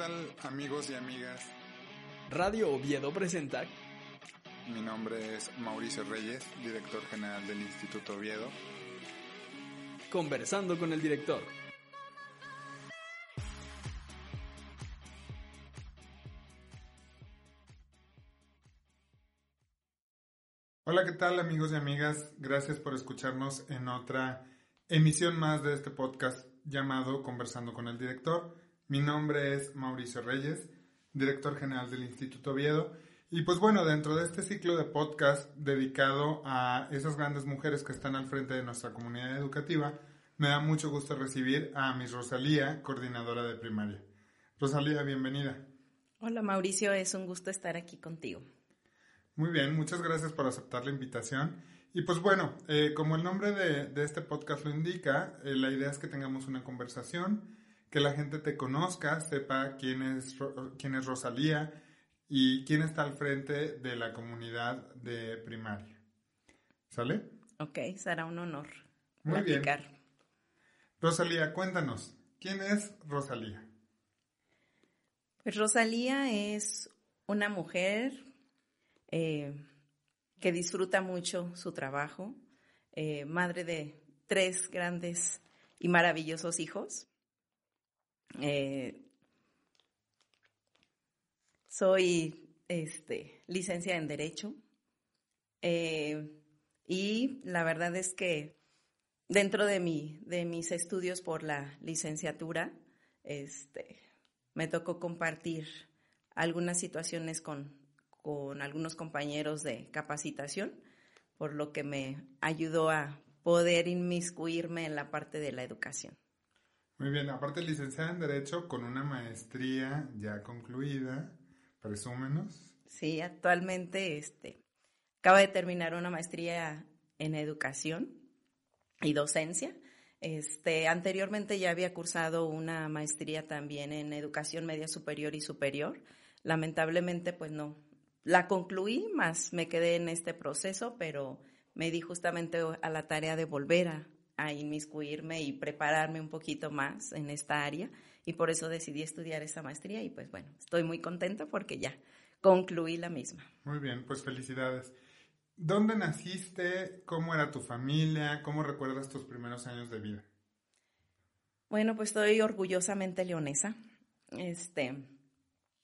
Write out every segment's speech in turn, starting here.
Hola, ¿qué tal amigos y amigas? Radio Oviedo presenta. Mi nombre es Mauricio Reyes, director general del Instituto Oviedo. Conversando con el director. Hola, ¿qué tal amigos y amigas? Gracias por escucharnos en otra emisión más de este podcast llamado Conversando con el director. Mi nombre es Mauricio Reyes, director general del Instituto Oviedo. Y pues bueno, dentro de este ciclo de podcast dedicado a esas grandes mujeres que están al frente de nuestra comunidad educativa, me da mucho gusto recibir a Miss Rosalía, coordinadora de primaria. Rosalía, bienvenida. Hola Mauricio, es un gusto estar aquí contigo. Muy bien, muchas gracias por aceptar la invitación. Y pues bueno, eh, como el nombre de, este podcast lo indica, eh, la idea es que tengamos una conversación, que la gente te conozca, sepa quién es, quién es Rosalía y quién está al frente de la comunidad de primaria. ¿Sale? Ok, será un honor. Muy bien. Rosalía, cuéntanos, ¿quién es Rosalía? Pues Rosalía es una mujer eh, que disfruta mucho su trabajo, eh, madre de tres grandes y maravillosos hijos. Eh, soy este, licencia en Derecho y la verdad es que dentro de, mi, de mis estudios por la licenciatura, este, me tocó compartir algunas situaciones con con algunos compañeros de capacitación, por lo que me ayudó a poder inmiscuirme en la parte de la educación. Muy bien, aparte licenciada en Derecho con una maestría ya concluida, presúmenos. Sí, actualmente este, acaba de terminar una maestría en Educación y Docencia. Este, anteriormente ya había cursado una maestría también en Educación Media Superior y Superior. Lamentablemente, pues no, la concluí, más me quedé en este proceso, pero me di justamente a la tarea de volver a, inmiscuirme y prepararme un poquito más en esta área y por eso decidí estudiar esta maestría y pues bueno, estoy muy contenta porque ya concluí la misma. Muy bien, pues felicidades. ¿Dónde naciste? ¿Cómo era tu familia? ¿Cómo recuerdas tus primeros años de vida? Bueno, pues estoy orgullosamente leonesa. Este,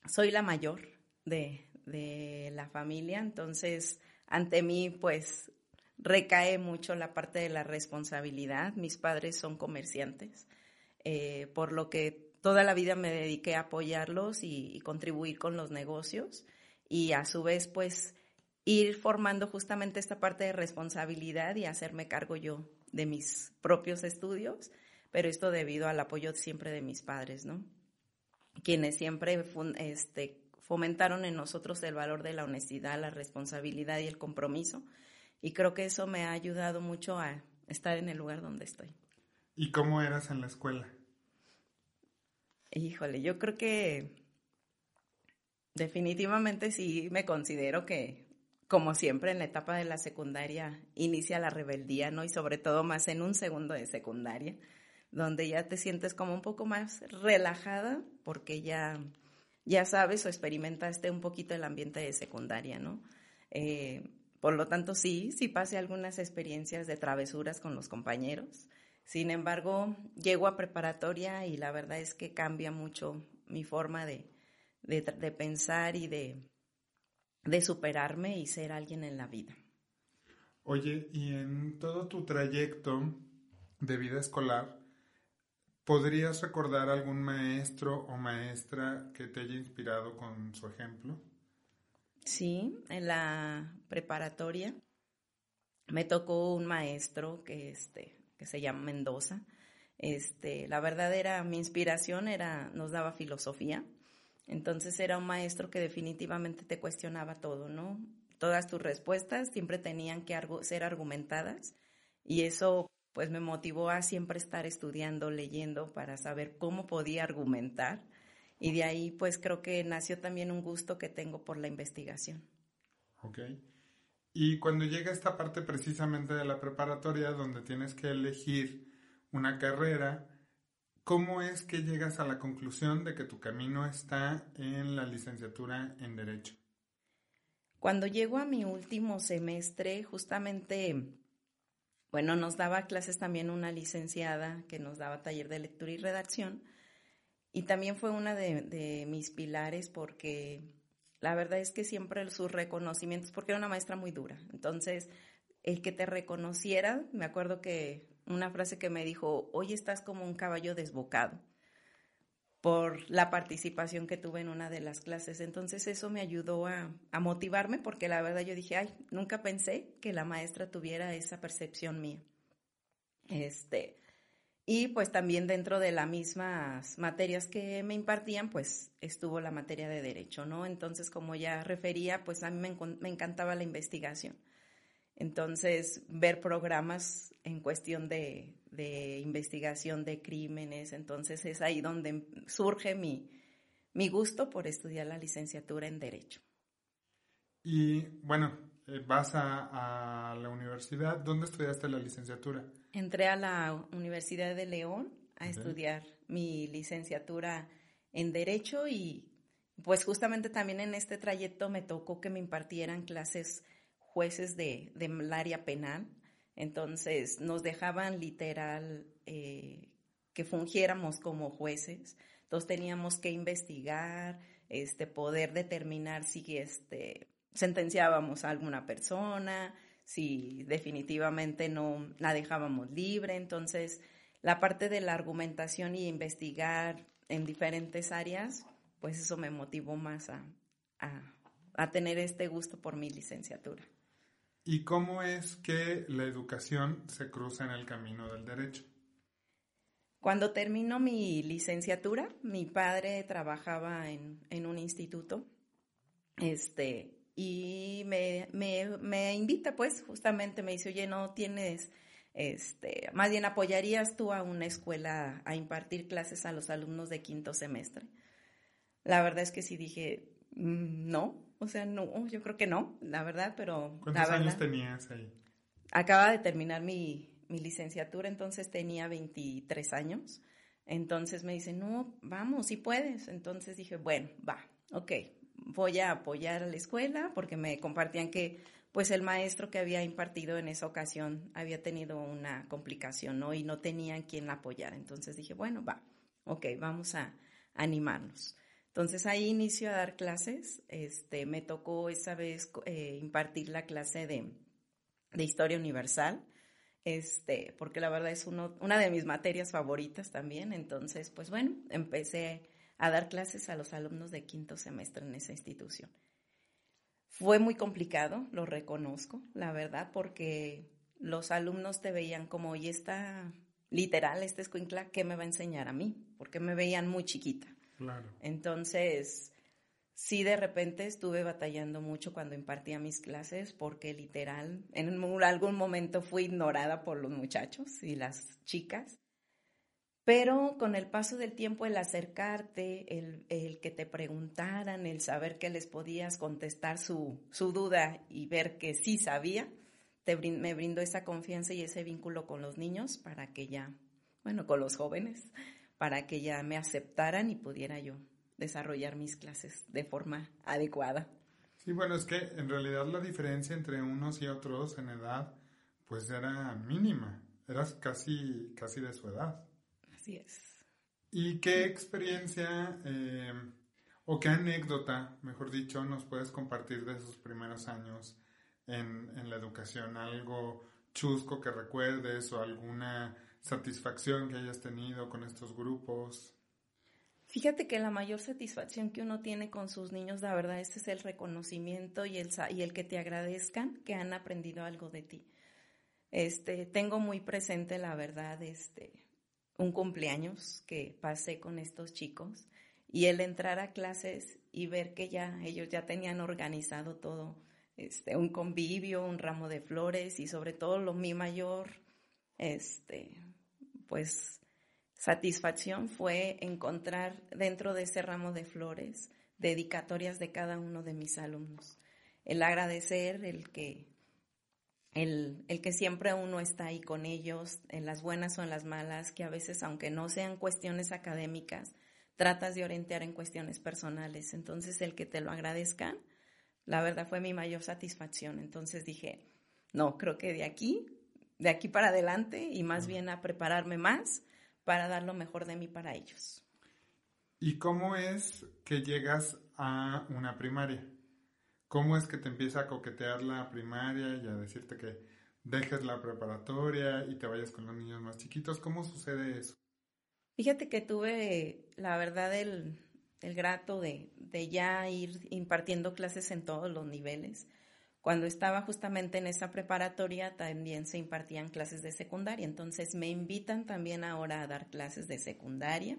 soy la mayor de, de la familia, entonces ante mí pues recae mucho la parte de la responsabilidad. Mis padres son comerciantes, eh, por lo que toda la vida me dediqué a apoyarlos y, contribuir con los negocios y a su vez pues ir formando justamente esta parte de responsabilidad y hacerme cargo yo de mis propios estudios, pero esto debido al apoyo siempre de mis padres, ¿no? Quienes siempre este, fomentaron en nosotros el valor de la honestidad, la responsabilidad y el compromiso. Y creo que eso me ha ayudado mucho a estar en el lugar donde estoy. ¿Y cómo eras en la escuela? Híjole, yo creo que definitivamente sí me considero que, como siempre, en la etapa de la secundaria inicia la rebeldía, ¿no? Y sobre todo más en un segundo de secundaria, donde ya te sientes como un poco más relajada porque ya ya sabes o experimentaste un poquito el ambiente de secundaria, ¿no? Eh, por lo tanto, sí, sí pasé algunas experiencias de travesuras con los compañeros. Sin embargo, llego a preparatoria y la verdad es que cambia mucho mi forma de, pensar y de, de superarme y ser alguien en la vida. Oye, y en todo tu trayecto de vida escolar, ¿Podrías recordar algún maestro o maestra que te haya inspirado con su ejemplo? Sí, en la preparatoria me tocó un maestro que, este, que se llama Mendoza. Este, la verdad era, mi inspiración era, nos daba filosofía. Entonces era un maestro que definitivamente te cuestionaba todo, ¿no? Todas tus respuestas siempre tenían que ser argumentadas y eso pues me motivó a siempre estar estudiando, leyendo para saber cómo podía argumentar y de ahí pues creo que nació también un gusto que tengo por la investigación. Ok. Y cuando llega esta parte precisamente de la preparatoria donde tienes que elegir una carrera, ¿cómo es que llegas a la conclusión de que tu camino está en la licenciatura en Derecho? Cuando llego a mi último semestre, justamente, bueno, nos daba clases también una licenciada que nos daba taller de lectura y redacción. Y también fue una de, de mis pilares porque la verdad es que siempre sus reconocimientos, porque era una maestra muy dura. Entonces, el que te reconociera, me acuerdo que una frase que me dijo, hoy estás como un caballo desbocado por la participación que tuve en una de las clases. Entonces eso me ayudó a, a, motivarme porque la verdad yo dije, ay, nunca pensé que la maestra tuviera esa percepción mía. Este, y pues también dentro de las mismas materias que me impartían, pues estuvo la materia de derecho, ¿no? Entonces, como ya refería, pues a mí me, encantaba la investigación. Entonces, ver programas en cuestión de, de, investigación de crímenes, entonces es ahí donde surge mi, mi gusto por estudiar la licenciatura en Derecho. Y bueno, eh, vas a, a la universidad, ¿dónde estudiaste la licenciatura? entré a la Universidad de León a estudiar mi licenciatura en Derecho y pues justamente también en este trayecto me tocó que me impartieran clases jueces de, del área penal. Entonces nos dejaban literal eh, que fungiéramos como jueces. Entonces teníamos que investigar, este, poder determinar si este, sentenciábamos a alguna persona, si definitivamente no la dejábamos libre. Entonces, la parte de la argumentación y investigar en diferentes áreas, pues eso me motivó más a, a, tener este gusto por mi licenciatura. ¿Y cómo es que la educación se cruza en el camino del derecho? Cuando termino mi licenciatura, mi padre trabajaba en, en un instituto, este, y me, me, me, invita, pues, justamente me dice, oye, no tienes, este, más bien apoyarías tú a una escuela a impartir clases a los alumnos de quinto semestre. La verdad es que sí dije, mm, no, o sea, no, yo creo que no, la verdad, pero... ¿Cuántos años tenías ahí? Acaba de terminar mi, mi licenciatura, entonces tenía 23 años. Entonces me dice, no, vamos, si puedes. Entonces dije, bueno, va, ok, voy a apoyar a la escuela porque me compartían que pues el maestro que había impartido en esa ocasión había tenido una complicación, ¿no? Y no tenían quien la apoyara. Entonces dije, bueno, va, ok, vamos a animarnos. Entonces ahí inicio a dar clases. Este, me tocó esa vez eh, impartir la clase de, de, Historia Universal, este, porque la verdad es una de mis materias favoritas también. Entonces, pues bueno, empecé a dar clases a los alumnos de quinto semestre en esa institución. Fue muy complicado, lo reconozco, la verdad, porque los alumnos te veían como, y está literal, este escuincla, ¿qué me va a enseñar a mí? Porque me veían muy chiquita. Claro. Entonces, sí de repente estuve batallando mucho cuando impartía mis clases porque literal en algún momento fui ignorada por los muchachos y las chicas pero con el paso del tiempo, el acercarte, el, que te preguntaran, el saber que les podías contestar su, duda y ver que sí sabía, te, me brindó esa confianza y ese vínculo con los niños para que ya, bueno, con los jóvenes, para que ya me aceptaran y pudiera yo desarrollar mis clases de forma adecuada. Sí, bueno, es que en realidad la diferencia entre unos y otros en edad, pues era mínima, eras casi, casi de su edad. ¿Y qué experiencia eh, o qué anécdota, mejor dicho, nos puedes compartir de esos primeros años en, en la educación? ¿Algo chusco que recuerdes o alguna satisfacción que hayas tenido con estos grupos? Fíjate que la mayor satisfacción que uno tiene con sus niños, la verdad, ese es el reconocimiento y el, y el que te agradezcan que han aprendido algo de ti. Este, tengo muy presente, la verdad, este, un cumpleaños que pasé con estos chicos y el entrar a clases y ver que ya ellos ya tenían organizado todo, este, un convivio, un ramo de flores y sobre todo lo mi mayor, este, pues satisfacción fue encontrar dentro de ese ramo de flores dedicatorias de cada uno de mis alumnos. El agradecer, el que, el, el, que siempre uno está ahí con ellos, en las buenas o en las malas, que a veces, aunque no sean cuestiones académicas, tratas de orientar en cuestiones personales. Entonces, el que te lo agradezcan, la verdad fue mi mayor satisfacción. Entonces dije, no, creo que de aquí, de aquí para adelante y más bien a prepararme más para dar lo mejor de mí para ellos. ¿Y cómo es que llegas a una primaria? ¿Cómo es que te empieza a coquetear la primaria y a decirte que dejes la preparatoria y te vayas con los niños más chiquitos? ¿Cómo sucede eso? Fíjate que tuve, la verdad, el, el grato de, de, ya ir impartiendo clases en todos los niveles. Cuando estaba justamente en esa preparatoria también se impartían clases de secundaria, entonces me invitan también ahora a dar clases de secundaria.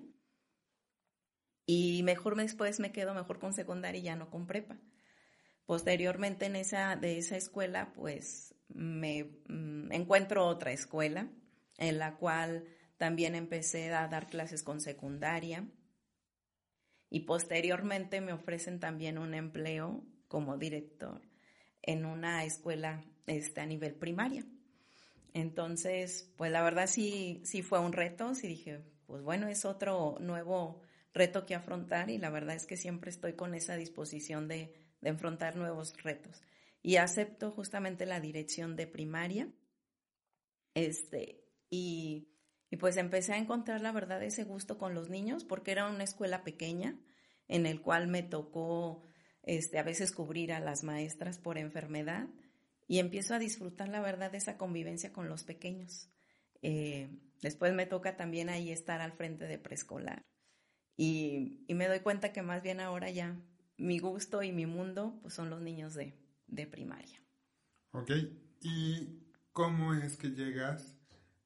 Y mejor después me quedo mejor con secundaria y ya no con prepa. Posteriormente en esa, de esa escuela, pues me mm, encuentro otra escuela en la cual también empecé a dar clases con secundaria y posteriormente me ofrecen también un empleo como director en una escuela este, a nivel primaria. Entonces, pues la verdad sí, sí fue un reto, sí dije, pues bueno, es otro nuevo reto que afrontar y la verdad es que siempre estoy con esa disposición de, de enfrentar nuevos retos. Y acepto justamente la dirección de primaria. Este, y y pues empecé a encontrar la verdad ese gusto con los niños porque era una escuela pequeña en el cual me tocó este, a veces cubrir a las maestras por enfermedad y empiezo a disfrutar la verdad de esa convivencia con los pequeños. Eh, después me toca también ahí estar al frente de preescolar y, y, me doy cuenta que más bien ahora ya mi gusto y mi mundo pues son los niños de, de primaria. Ok, ¿y cómo es que llegas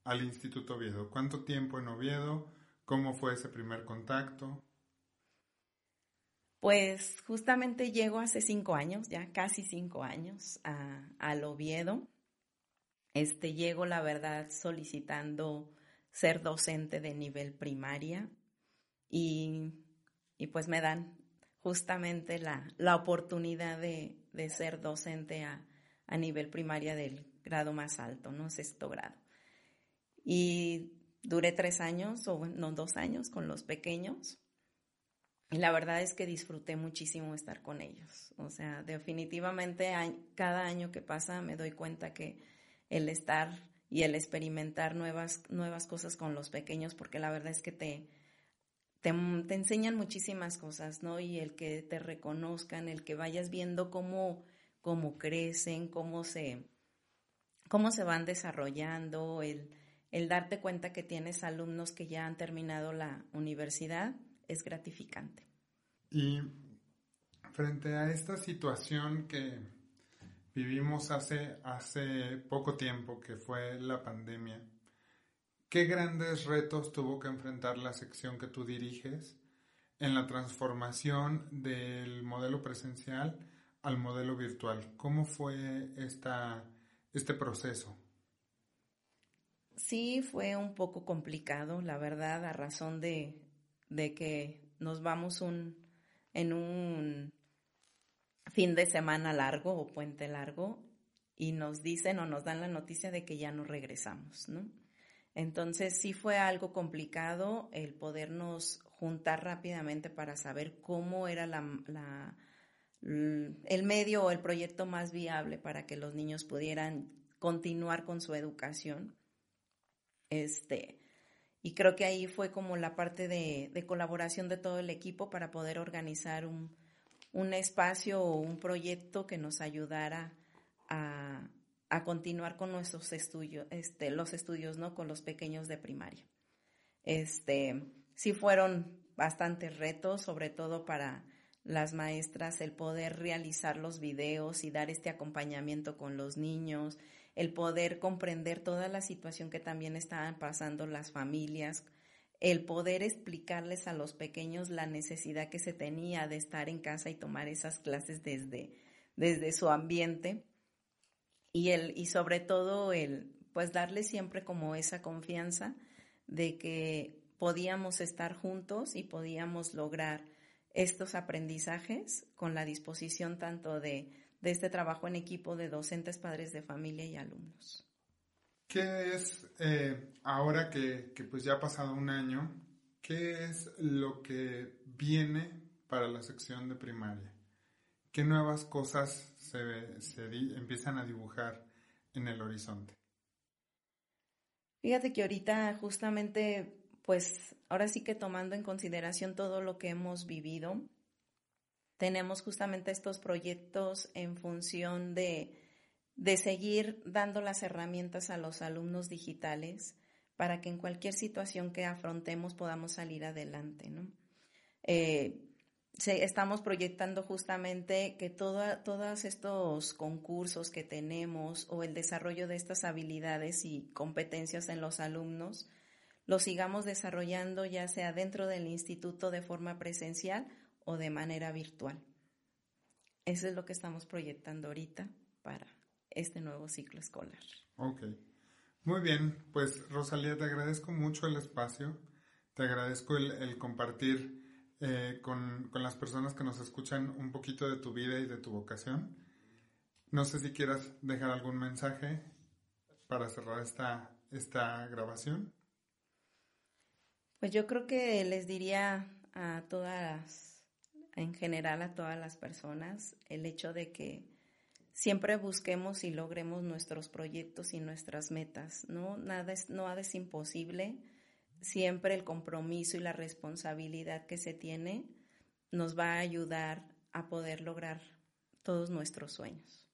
al Instituto Oviedo? ¿Cuánto tiempo en Oviedo? ¿Cómo fue ese primer contacto? Pues justamente llego hace cinco años, ya casi cinco años, a, al Oviedo. Este, llego, la verdad, solicitando ser docente de nivel primaria y, y pues me dan justamente la, la oportunidad de, de, ser docente a, a nivel primaria del grado más alto, ¿no? Sexto grado. Y duré tres años, o no, dos años con los pequeños. Y la verdad es que disfruté muchísimo estar con ellos. O sea, definitivamente cada año que pasa me doy cuenta que el estar y el experimentar nuevas, nuevas cosas con los pequeños, porque la verdad es que te, te, enseñan muchísimas cosas, ¿no? Y el que te reconozcan, el que vayas viendo cómo, cómo crecen, cómo se, cómo se van desarrollando, el, el darte cuenta que tienes alumnos que ya han terminado la universidad es gratificante. Y frente a esta situación que vivimos hace, hace poco tiempo, que fue la pandemia, ¿qué grandes retos tuvo que enfrentar la sección que tú diriges en la transformación del modelo presencial al modelo virtual? ¿Cómo fue esta, este proceso? Sí, fue un poco complicado, la verdad, a razón de, de que nos vamos en un fin de semana largo o puente largo y nos dicen o nos dan la noticia de que ya no regresamos, ¿no? Entonces sí fue algo complicado el podernos juntar rápidamente para saber cómo era el medio o el proyecto más viable para que los niños pudieran continuar con su educación. Este, y creo que ahí fue como la parte de, colaboración de todo el equipo para poder organizar un, espacio o un proyecto que nos ayudara a, continuar con nuestros estudios, este, los estudios, ¿no? Con los pequeños de primaria. Este, sí fueron bastantes retos, sobre todo para las maestras, el poder realizar los videos y dar este acompañamiento con los niños, el poder comprender toda la situación que también estaban pasando las familias el poder explicarles a los pequeños la necesidad que se tenía de estar en casa y tomar esas clases desde, desde su ambiente y el y sobre todo el pues darle siempre como esa confianza de que podíamos estar juntos y podíamos lograr estos aprendizajes con la disposición tanto de, de este trabajo en equipo de docentes, padres de familia y alumnos. ¿Qué es, eh, ahora que, que, pues ya ha pasado un año, qué es lo que viene para la sección de primaria? ¿Qué nuevas cosas se, empiezan a dibujar en el horizonte? Fíjate que ahorita justamente, pues ahora sí que tomando en consideración todo lo que hemos vivido, tenemos justamente estos proyectos en función de, de seguir dando las herramientas a los alumnos digitales para que en cualquier situación que afrontemos podamos salir adelante, ¿no? Eh, estamos proyectando justamente que todos estos concursos que tenemos o el desarrollo de estas habilidades y competencias en los alumnos, los sigamos desarrollando ya sea dentro del instituto de forma presencial o de manera virtual. Eso es lo que estamos proyectando ahorita para este nuevo ciclo escolar. Ok. Muy bien, pues Rosalía, te agradezco mucho el espacio, te agradezco el compartir eh, con, con, las personas que nos escuchan un poquito de tu vida y de tu vocación. No sé si quieras dejar algún mensaje para cerrar esta, esta grabación. Pues yo creo que les diría a todas, en general a todas las personas, el hecho de que siempre busquemos y logremos nuestros proyectos y nuestras metas, ¿no? Nada es, nada es imposible siempre el compromiso y la responsabilidad que se tiene nos va a ayudar a poder lograr todos nuestros sueños.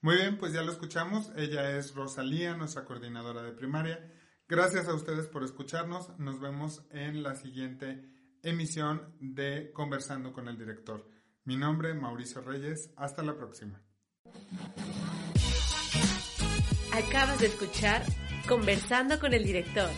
Muy bien, pues ya lo escuchamos. Ella es Rosalía, nuestra coordinadora de primaria. Gracias a ustedes por escucharnos. Nos vemos en la siguiente emisión de Conversando con el Director. Mi nombre, Mauricio Reyes. Hasta la próxima. Acabas de escuchar Conversando con el Director